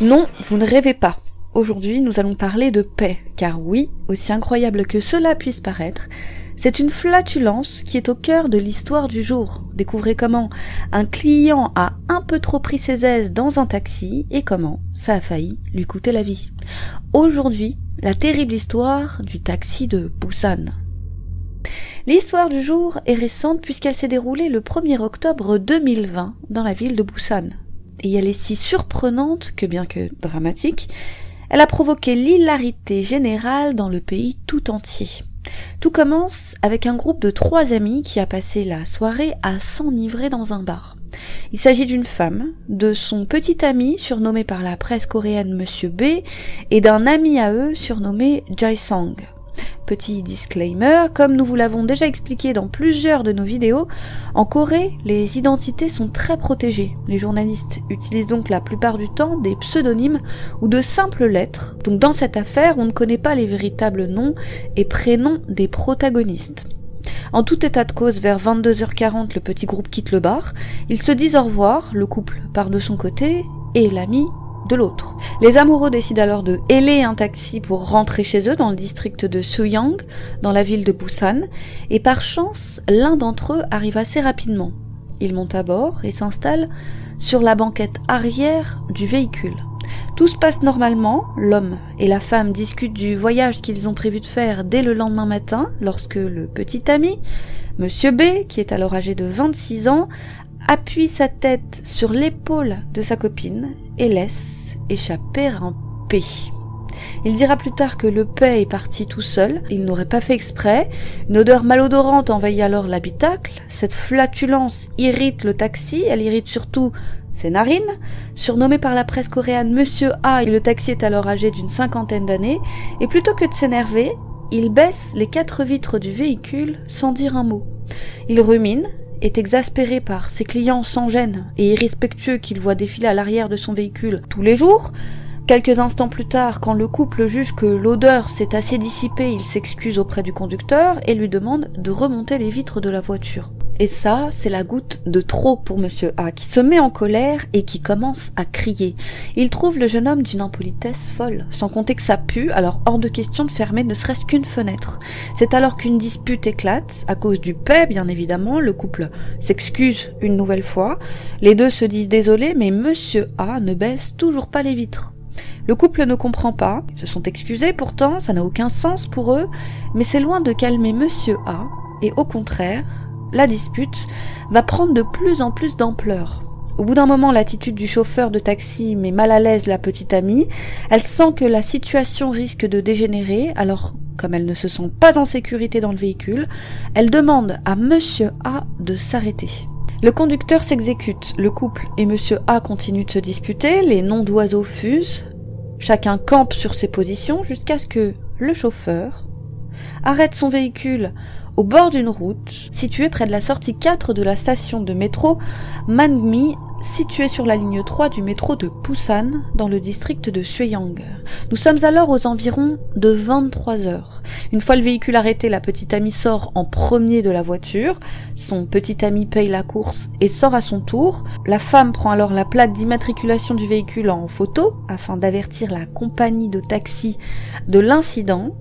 Non, vous ne rêvez pas. Aujourd'hui, nous allons parler de paix, car oui, aussi incroyable que cela puisse paraître, c'est une flatulence qui est au cœur de l'histoire du jour. Découvrez comment un client a un peu trop pris ses aises dans un taxi et comment ça a failli lui coûter la vie. Aujourd'hui, la terrible histoire du taxi de Busan. L'histoire du jour est récente puisqu'elle s'est déroulée le 1er octobre 2020 dans la ville de Busan. Et elle est si surprenante que bien que dramatique, elle a provoqué l'hilarité générale dans le pays tout entier. Tout commence avec un groupe de trois amis qui a passé la soirée à s'enivrer dans un bar. Il s'agit d'une femme, de son petit ami surnommé par la presse coréenne Monsieur B et d'un ami à eux surnommé Jae Sang. Petit disclaimer, comme nous vous l'avons déjà expliqué dans plusieurs de nos vidéos, en Corée, les identités sont très protégées. Les journalistes utilisent donc la plupart du temps des pseudonymes ou de simples lettres. Donc dans cette affaire, on ne connaît pas les véritables noms et prénoms des protagonistes. En tout état de cause, vers 22h40, le petit groupe quitte le bar. Ils se disent au revoir, le couple part de son côté et l'ami l'autre. Les amoureux décident alors de héler un taxi pour rentrer chez eux dans le district de Suyang, dans la ville de Busan, et par chance, l'un d'entre eux arrive assez rapidement. Il monte à bord et s'installe sur la banquette arrière du véhicule. Tout se passe normalement, l'homme et la femme discutent du voyage qu'ils ont prévu de faire dès le lendemain matin, lorsque le petit ami, Monsieur B, qui est alors âgé de 26 ans, appuie sa tête sur l'épaule de sa copine et laisse échapper un P. Il dira plus tard que le P est parti tout seul, il n'aurait pas fait exprès, une odeur malodorante envahit alors l'habitacle, cette flatulence irrite le taxi, elle irrite surtout ses narines, surnommé par la presse coréenne Monsieur A, le taxi est alors âgé d'une cinquantaine d'années, et plutôt que de s'énerver, il baisse les quatre vitres du véhicule sans dire un mot. Il rumine, est exaspéré par ses clients sans gêne et irrespectueux qu'il voit défiler à l'arrière de son véhicule tous les jours, Quelques instants plus tard, quand le couple juge que l'odeur s'est assez dissipée, il s'excuse auprès du conducteur et lui demande de remonter les vitres de la voiture. Et ça, c'est la goutte de trop pour monsieur A, qui se met en colère et qui commence à crier. Il trouve le jeune homme d'une impolitesse folle, sans compter que ça pue, alors hors de question de fermer ne serait-ce qu'une fenêtre. C'est alors qu'une dispute éclate, à cause du paix, bien évidemment, le couple s'excuse une nouvelle fois, les deux se disent désolés, mais monsieur A ne baisse toujours pas les vitres. Le couple ne comprend pas, ils se sont excusés pourtant, ça n'a aucun sens pour eux, mais c'est loin de calmer monsieur A, et au contraire, la dispute va prendre de plus en plus d'ampleur. Au bout d'un moment, l'attitude du chauffeur de taxi met mal à l'aise la petite amie. Elle sent que la situation risque de dégénérer, alors comme elle ne se sent pas en sécurité dans le véhicule, elle demande à monsieur A de s'arrêter. Le conducteur s'exécute, le couple et monsieur A continuent de se disputer, les noms d'oiseaux fusent, chacun campe sur ses positions jusqu'à ce que le chauffeur arrête son véhicule au bord d'une route située près de la sortie 4 de la station de métro Mangmi, située sur la ligne 3 du métro de Busan, dans le district de Sueyang. Nous sommes alors aux environs de 23 heures. Une fois le véhicule arrêté, la petite amie sort en premier de la voiture. Son petit ami paye la course et sort à son tour. La femme prend alors la plaque d'immatriculation du véhicule en photo afin d'avertir la compagnie de taxi de l'incident.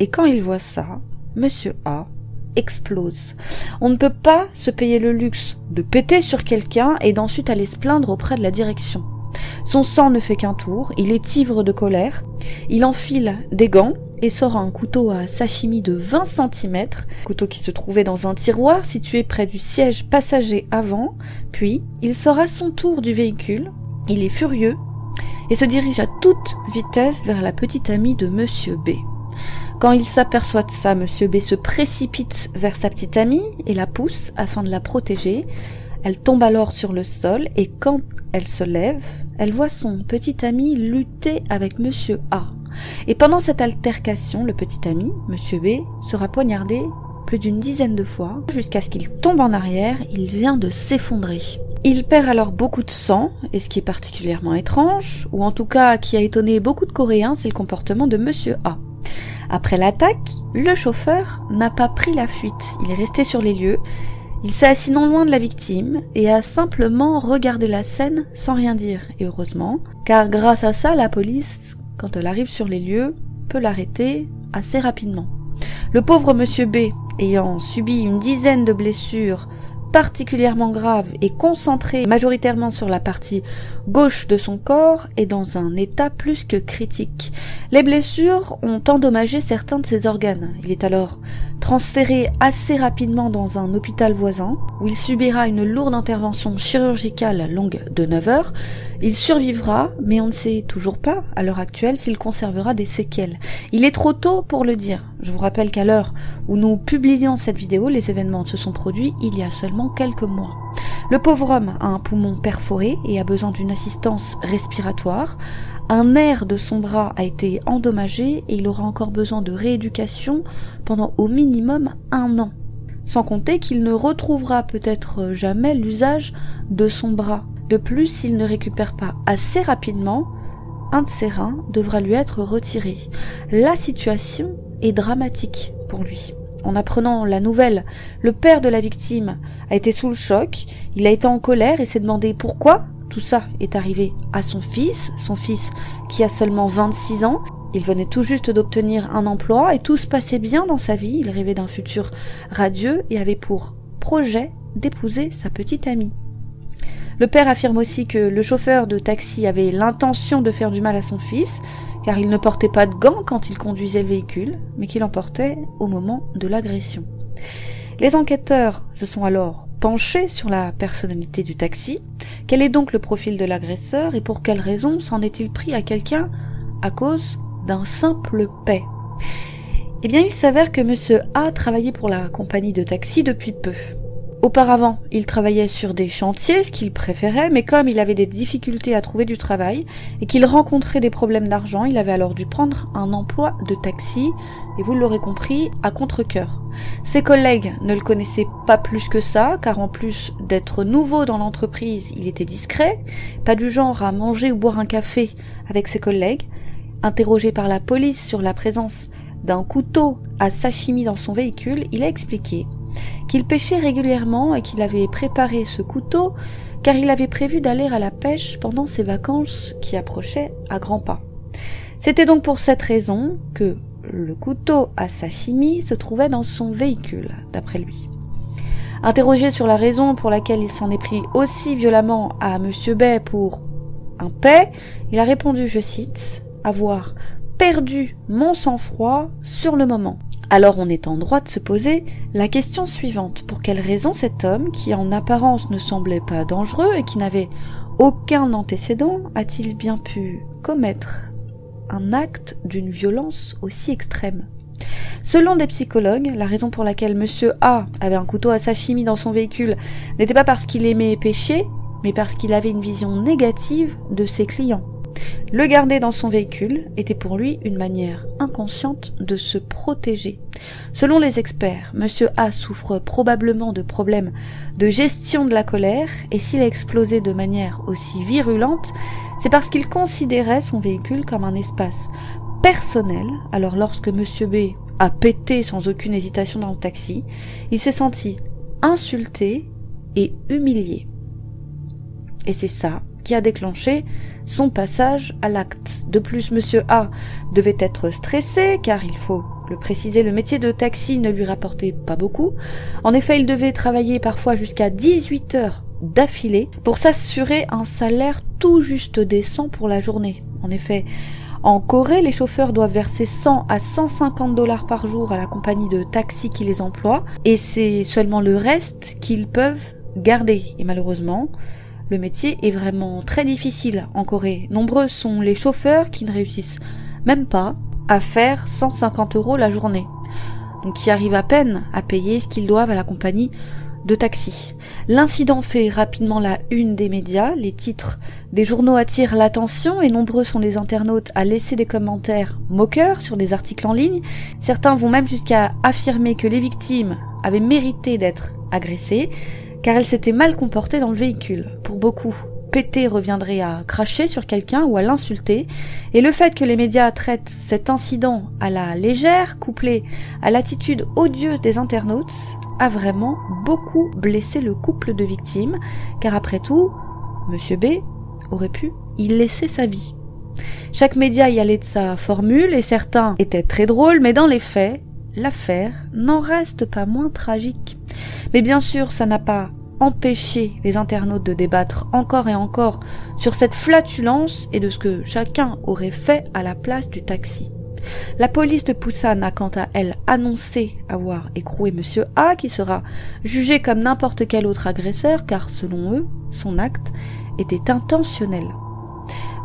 Et quand il voit ça, Monsieur A explose. On ne peut pas se payer le luxe de péter sur quelqu'un et d'ensuite aller se plaindre auprès de la direction. Son sang ne fait qu'un tour, il est ivre de colère, il enfile des gants et sort un couteau à sashimi de 20 cm, couteau qui se trouvait dans un tiroir situé près du siège passager avant, puis il sort à son tour du véhicule, il est furieux et se dirige à toute vitesse vers la petite amie de monsieur B. Quand il s'aperçoit de ça, Monsieur B se précipite vers sa petite amie et la pousse afin de la protéger. Elle tombe alors sur le sol et quand elle se lève, elle voit son petit ami lutter avec Monsieur A. Et pendant cette altercation, le petit ami, Monsieur B, sera poignardé plus d'une dizaine de fois jusqu'à ce qu'il tombe en arrière. Il vient de s'effondrer. Il perd alors beaucoup de sang, et ce qui est particulièrement étrange, ou en tout cas qui a étonné beaucoup de Coréens, c'est le comportement de Monsieur A. Après l'attaque, le chauffeur n'a pas pris la fuite. Il est resté sur les lieux. Il s'est assis non loin de la victime et a simplement regardé la scène sans rien dire, et heureusement, car grâce à ça, la police, quand elle arrive sur les lieux, peut l'arrêter assez rapidement. Le pauvre monsieur B, ayant subi une dizaine de blessures particulièrement grave et concentré majoritairement sur la partie gauche de son corps est dans un état plus que critique. Les blessures ont endommagé certains de ses organes. Il est alors transféré assez rapidement dans un hôpital voisin où il subira une lourde intervention chirurgicale longue de 9 heures. Il survivra, mais on ne sait toujours pas à l'heure actuelle s'il conservera des séquelles. Il est trop tôt pour le dire. Je vous rappelle qu'à l'heure où nous publions cette vidéo, les événements se sont produits il y a seulement quelques mois. Le pauvre homme a un poumon perforé et a besoin d'une assistance respiratoire. Un nerf de son bras a été endommagé et il aura encore besoin de rééducation pendant au minimum un an. Sans compter qu'il ne retrouvera peut-être jamais l'usage de son bras. De plus, s'il ne récupère pas assez rapidement, un de ses reins devra lui être retiré. La situation est dramatique pour lui. En apprenant la nouvelle, le père de la victime a été sous le choc, il a été en colère et s'est demandé pourquoi tout ça est arrivé à son fils, son fils qui a seulement 26 ans. Il venait tout juste d'obtenir un emploi et tout se passait bien dans sa vie, il rêvait d'un futur radieux et avait pour projet d'épouser sa petite amie. Le père affirme aussi que le chauffeur de taxi avait l'intention de faire du mal à son fils, car il ne portait pas de gants quand il conduisait le véhicule, mais qu'il en portait au moment de l'agression. Les enquêteurs se sont alors penchés sur la personnalité du taxi. Quel est donc le profil de l'agresseur et pour quelle raison s'en est-il pris à quelqu'un à cause d'un simple paix? Eh bien, il s'avère que monsieur A travaillait pour la compagnie de taxi depuis peu. Auparavant, il travaillait sur des chantiers, ce qu'il préférait, mais comme il avait des difficultés à trouver du travail et qu'il rencontrait des problèmes d'argent, il avait alors dû prendre un emploi de taxi, et vous l'aurez compris, à contre-coeur. Ses collègues ne le connaissaient pas plus que ça, car en plus d'être nouveau dans l'entreprise, il était discret, pas du genre à manger ou boire un café avec ses collègues. Interrogé par la police sur la présence d'un couteau à sashimi dans son véhicule, il a expliqué qu'il pêchait régulièrement et qu'il avait préparé ce couteau car il avait prévu d'aller à la pêche pendant ses vacances qui approchaient à grands pas. C'était donc pour cette raison que le couteau à sashimi se trouvait dans son véhicule, d'après lui. Interrogé sur la raison pour laquelle il s'en est pris aussi violemment à Monsieur Bay pour un paix, il a répondu, je cite, avoir perdu mon sang-froid sur le moment. Alors on est en droit de se poser la question suivante. Pour quelle raison cet homme, qui en apparence ne semblait pas dangereux et qui n'avait aucun antécédent, a-t-il bien pu commettre un acte d'une violence aussi extrême? Selon des psychologues, la raison pour laquelle monsieur A avait un couteau à sashimi dans son véhicule n'était pas parce qu'il aimait pécher, mais parce qu'il avait une vision négative de ses clients. Le garder dans son véhicule était pour lui une manière inconsciente de se protéger. Selon les experts, Monsieur A souffre probablement de problèmes de gestion de la colère et s'il a explosé de manière aussi virulente, c'est parce qu'il considérait son véhicule comme un espace personnel. Alors lorsque Monsieur B a pété sans aucune hésitation dans le taxi, il s'est senti insulté et humilié. Et c'est ça qui a déclenché son passage à l'acte. De plus, monsieur A devait être stressé, car il faut le préciser, le métier de taxi ne lui rapportait pas beaucoup. En effet, il devait travailler parfois jusqu'à 18 heures d'affilée pour s'assurer un salaire tout juste décent pour la journée. En effet, en Corée, les chauffeurs doivent verser 100 à 150 dollars par jour à la compagnie de taxi qui les emploie, et c'est seulement le reste qu'ils peuvent garder. Et malheureusement, le métier est vraiment très difficile en Corée. Nombreux sont les chauffeurs qui ne réussissent même pas à faire 150 euros la journée. Donc qui arrivent à peine à payer ce qu'ils doivent à la compagnie de taxi. L'incident fait rapidement la une des médias, les titres des journaux attirent l'attention et nombreux sont les internautes à laisser des commentaires moqueurs sur des articles en ligne. Certains vont même jusqu'à affirmer que les victimes avaient mérité d'être agressées car elle s'était mal comportée dans le véhicule. Pour beaucoup, péter reviendrait à cracher sur quelqu'un ou à l'insulter, et le fait que les médias traitent cet incident à la légère, couplé à l'attitude odieuse des internautes, a vraiment beaucoup blessé le couple de victimes, car après tout, Monsieur B aurait pu y laisser sa vie. Chaque média y allait de sa formule, et certains étaient très drôles, mais dans les faits, l'affaire n'en reste pas moins tragique. Mais bien sûr, ça n'a pas empêché les internautes de débattre encore et encore sur cette flatulence et de ce que chacun aurait fait à la place du taxi. La police de Poussane a quant à elle annoncé avoir écroué monsieur A qui sera jugé comme n'importe quel autre agresseur car selon eux, son acte était intentionnel.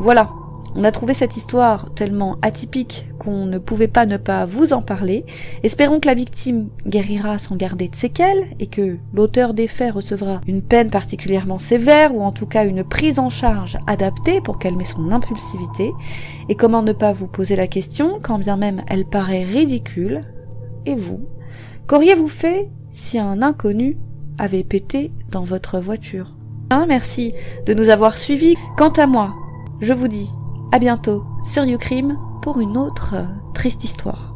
Voilà, on a trouvé cette histoire tellement atypique qu'on ne pouvait pas ne pas vous en parler. Espérons que la victime guérira sans garder de séquelles et que l'auteur des faits recevra une peine particulièrement sévère ou en tout cas une prise en charge adaptée pour calmer son impulsivité. Et comment ne pas vous poser la question, quand bien même elle paraît ridicule, et vous, qu'auriez-vous fait si un inconnu avait pété dans votre voiture? Merci de nous avoir suivis. Quant à moi, je vous dis à bientôt sur YouCrime pour une autre euh, triste histoire.